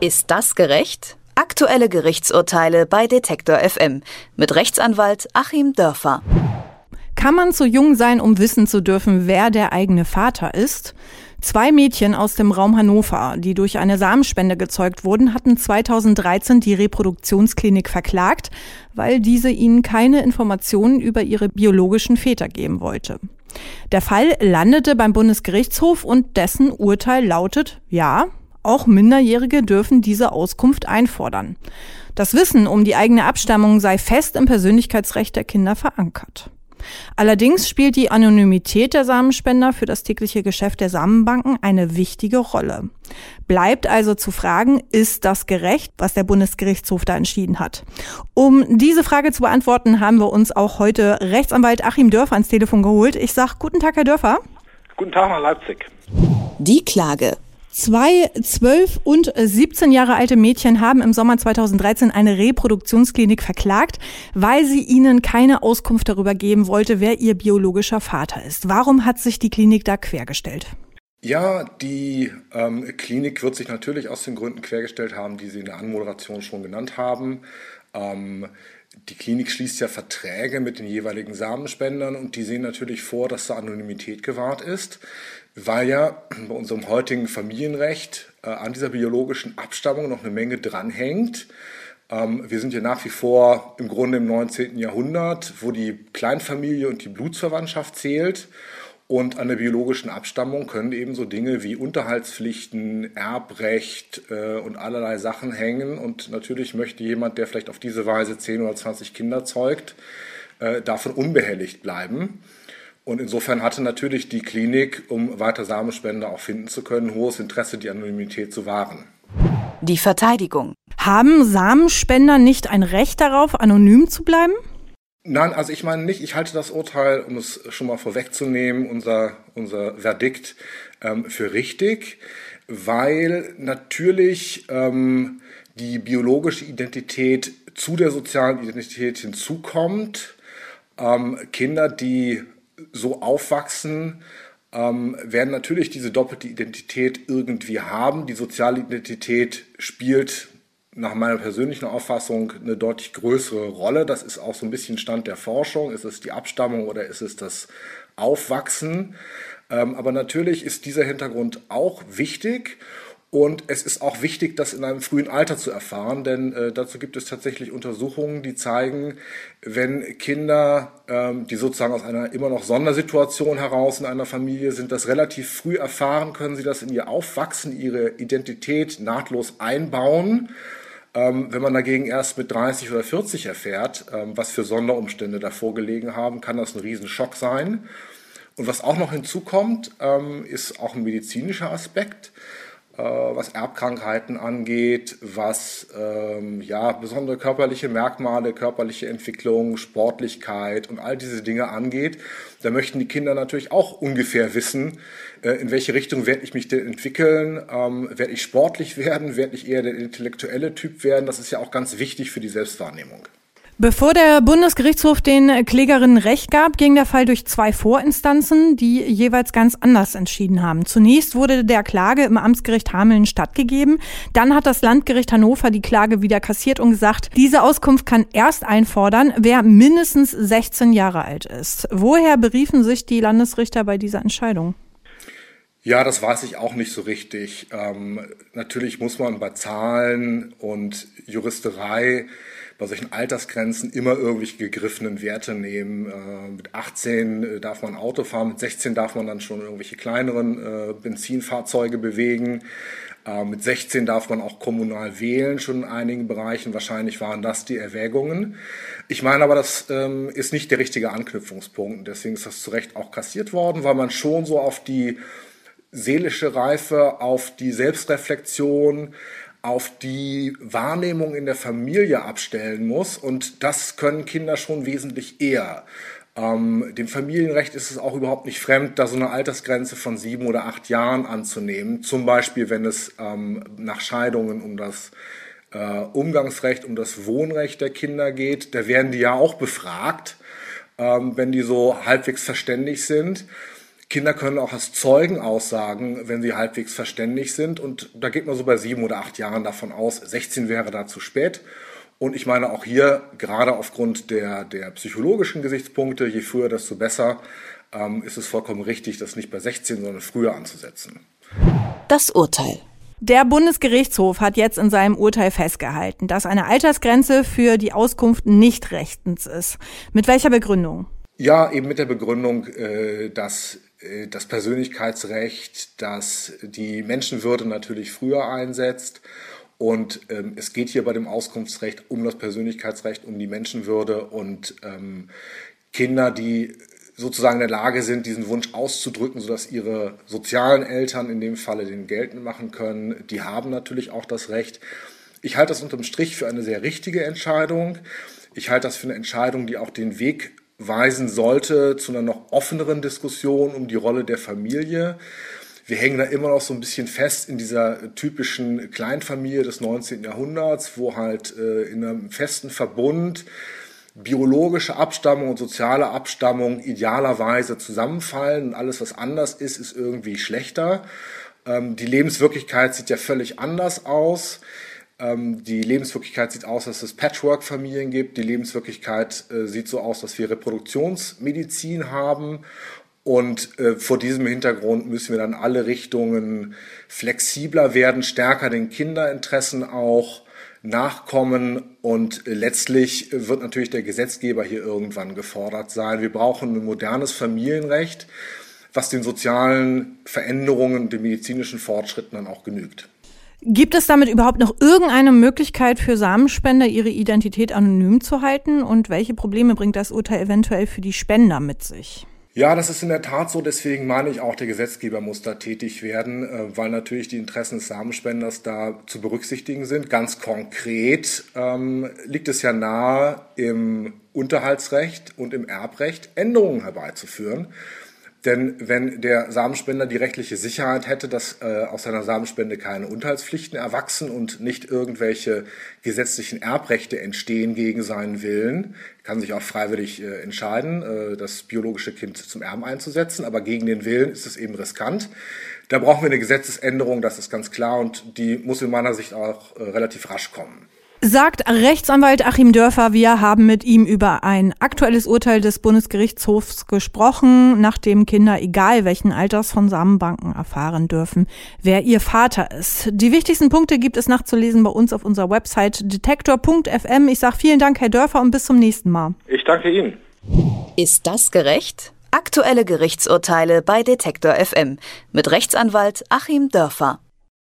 Ist das gerecht? Aktuelle Gerichtsurteile bei Detektor FM mit Rechtsanwalt Achim Dörfer. Kann man zu jung sein, um wissen zu dürfen, wer der eigene Vater ist? Zwei Mädchen aus dem Raum Hannover, die durch eine Samenspende gezeugt wurden, hatten 2013 die Reproduktionsklinik verklagt, weil diese ihnen keine Informationen über ihre biologischen Väter geben wollte. Der Fall landete beim Bundesgerichtshof und dessen Urteil lautet, ja, auch Minderjährige dürfen diese Auskunft einfordern. Das Wissen um die eigene Abstammung sei fest im Persönlichkeitsrecht der Kinder verankert. Allerdings spielt die Anonymität der Samenspender für das tägliche Geschäft der Samenbanken eine wichtige Rolle. Bleibt also zu fragen, ist das gerecht, was der Bundesgerichtshof da entschieden hat? Um diese Frage zu beantworten, haben wir uns auch heute Rechtsanwalt Achim Dörfer ans Telefon geholt. Ich sage guten Tag, Herr Dörfer. Guten Tag nach Leipzig. Die Klage. Zwei 12 und 17 Jahre alte Mädchen haben im Sommer 2013 eine Reproduktionsklinik verklagt, weil sie ihnen keine Auskunft darüber geben wollte, wer ihr biologischer Vater ist. Warum hat sich die Klinik da quergestellt? Ja, die ähm, Klinik wird sich natürlich aus den Gründen quergestellt haben, die Sie in der Anmoderation schon genannt haben. Ähm, die Klinik schließt ja Verträge mit den jeweiligen Samenspendern und die sehen natürlich vor, dass da Anonymität gewahrt ist weil ja bei unserem heutigen Familienrecht äh, an dieser biologischen Abstammung noch eine Menge dranhängt. Ähm, wir sind ja nach wie vor im Grunde im 19. Jahrhundert, wo die Kleinfamilie und die Blutsverwandtschaft zählt. Und an der biologischen Abstammung können eben so Dinge wie Unterhaltspflichten, Erbrecht äh, und allerlei Sachen hängen. Und natürlich möchte jemand, der vielleicht auf diese Weise 10 oder 20 Kinder zeugt, äh, davon unbehelligt bleiben. Und insofern hatte natürlich die Klinik, um weiter Samenspender auch finden zu können, hohes Interesse, die Anonymität zu wahren. Die Verteidigung. Haben Samenspender nicht ein Recht darauf, anonym zu bleiben? Nein, also ich meine nicht, ich halte das Urteil, um es schon mal vorwegzunehmen, unser, unser Verdikt ähm, für richtig, weil natürlich ähm, die biologische Identität zu der sozialen Identität hinzukommt. Ähm, Kinder, die so aufwachsen, ähm, werden natürlich diese doppelte Identität irgendwie haben. Die soziale Identität spielt nach meiner persönlichen Auffassung eine deutlich größere Rolle. Das ist auch so ein bisschen Stand der Forschung. Ist es die Abstammung oder ist es das Aufwachsen? Ähm, aber natürlich ist dieser Hintergrund auch wichtig. Und es ist auch wichtig, das in einem frühen Alter zu erfahren, denn äh, dazu gibt es tatsächlich Untersuchungen, die zeigen, wenn Kinder, ähm, die sozusagen aus einer immer noch Sondersituation heraus in einer Familie sind, das relativ früh erfahren, können sie das in ihr Aufwachsen, ihre Identität nahtlos einbauen. Ähm, wenn man dagegen erst mit 30 oder 40 erfährt, ähm, was für Sonderumstände davor gelegen haben, kann das ein Riesenschock sein. Und was auch noch hinzukommt, ähm, ist auch ein medizinischer Aspekt. Äh, was Erbkrankheiten angeht, was ähm, ja, besondere körperliche Merkmale, körperliche Entwicklung, Sportlichkeit und all diese Dinge angeht. Da möchten die Kinder natürlich auch ungefähr wissen, äh, in welche Richtung werde ich mich denn entwickeln, ähm, werde ich sportlich werden, werde ich eher der intellektuelle Typ werden. Das ist ja auch ganz wichtig für die Selbstwahrnehmung. Bevor der Bundesgerichtshof den Klägerinnen Recht gab, ging der Fall durch zwei Vorinstanzen, die jeweils ganz anders entschieden haben. Zunächst wurde der Klage im Amtsgericht Hameln stattgegeben. Dann hat das Landgericht Hannover die Klage wieder kassiert und gesagt, diese Auskunft kann erst einfordern, wer mindestens 16 Jahre alt ist. Woher beriefen sich die Landesrichter bei dieser Entscheidung? Ja, das weiß ich auch nicht so richtig. Ähm, natürlich muss man bei Zahlen und Juristerei bei solchen Altersgrenzen immer irgendwelche gegriffenen Werte nehmen. Äh, mit 18 äh, darf man Auto fahren, mit 16 darf man dann schon irgendwelche kleineren äh, Benzinfahrzeuge bewegen. Äh, mit 16 darf man auch kommunal wählen, schon in einigen Bereichen. Wahrscheinlich waren das die Erwägungen. Ich meine aber, das ähm, ist nicht der richtige Anknüpfungspunkt. Deswegen ist das zu Recht auch kassiert worden, weil man schon so auf die seelische Reife, auf die Selbstreflexion, auf die Wahrnehmung in der Familie abstellen muss. Und das können Kinder schon wesentlich eher. Ähm, dem Familienrecht ist es auch überhaupt nicht fremd, da so eine Altersgrenze von sieben oder acht Jahren anzunehmen. Zum Beispiel, wenn es ähm, nach Scheidungen um das äh, Umgangsrecht, um das Wohnrecht der Kinder geht. Da werden die ja auch befragt, ähm, wenn die so halbwegs verständig sind. Kinder können auch als Zeugen aussagen, wenn sie halbwegs verständig sind. Und da geht man so bei sieben oder acht Jahren davon aus, 16 wäre da zu spät. Und ich meine auch hier, gerade aufgrund der, der psychologischen Gesichtspunkte, je früher, desto besser, ähm, ist es vollkommen richtig, das nicht bei 16, sondern früher anzusetzen. Das Urteil. Der Bundesgerichtshof hat jetzt in seinem Urteil festgehalten, dass eine Altersgrenze für die Auskunft nicht rechtens ist. Mit welcher Begründung? Ja, eben mit der Begründung, äh, dass das Persönlichkeitsrecht, das die Menschenwürde natürlich früher einsetzt. Und ähm, es geht hier bei dem Auskunftsrecht um das Persönlichkeitsrecht, um die Menschenwürde und ähm, Kinder, die sozusagen in der Lage sind, diesen Wunsch auszudrücken, sodass ihre sozialen Eltern in dem Falle den geltend machen können, die haben natürlich auch das Recht. Ich halte das unterm Strich für eine sehr richtige Entscheidung. Ich halte das für eine Entscheidung, die auch den Weg weisen sollte zu einer noch offeneren Diskussion um die Rolle der Familie. Wir hängen da immer noch so ein bisschen fest in dieser typischen Kleinfamilie des 19. Jahrhunderts, wo halt äh, in einem festen Verbund biologische Abstammung und soziale Abstammung idealerweise zusammenfallen und alles, was anders ist, ist irgendwie schlechter. Ähm, die Lebenswirklichkeit sieht ja völlig anders aus. Ähm, die Lebenswirklichkeit sieht aus, dass es Patchwork-Familien gibt. Die Lebenswirklichkeit äh, sieht so aus, dass wir Reproduktionsmedizin haben. Und äh, vor diesem Hintergrund müssen wir dann alle Richtungen flexibler werden, stärker den Kinderinteressen auch nachkommen. Und letztlich wird natürlich der Gesetzgeber hier irgendwann gefordert sein. Wir brauchen ein modernes Familienrecht, was den sozialen Veränderungen den medizinischen Fortschritten dann auch genügt. Gibt es damit überhaupt noch irgendeine Möglichkeit für Samenspender, ihre Identität anonym zu halten? Und welche Probleme bringt das Urteil eventuell für die Spender mit sich? Ja, das ist in der Tat so. Deswegen meine ich auch, der Gesetzgeber muss da tätig werden, äh, weil natürlich die Interessen des Samenspenders da zu berücksichtigen sind. Ganz konkret ähm, liegt es ja nahe, im Unterhaltsrecht und im Erbrecht Änderungen herbeizuführen. Denn wenn der Samenspender die rechtliche Sicherheit hätte, dass äh, aus seiner Samenspende keine Unterhaltspflichten erwachsen und nicht irgendwelche gesetzlichen Erbrechte entstehen gegen seinen Willen, kann sich auch freiwillig äh, entscheiden, äh, das biologische Kind zum Erben einzusetzen, aber gegen den Willen ist es eben riskant. Da brauchen wir eine Gesetzesänderung, das ist ganz klar und die muss in meiner Sicht auch äh, relativ rasch kommen. Sagt Rechtsanwalt Achim Dörfer, wir haben mit ihm über ein aktuelles Urteil des Bundesgerichtshofs gesprochen, nachdem Kinder, egal welchen Alters, von Samenbanken erfahren dürfen, wer ihr Vater ist. Die wichtigsten Punkte gibt es nachzulesen bei uns auf unserer Website detektor.fm. Ich sage vielen Dank, Herr Dörfer, und bis zum nächsten Mal. Ich danke Ihnen. Ist das gerecht? Aktuelle Gerichtsurteile bei Detektor FM mit Rechtsanwalt Achim Dörfer.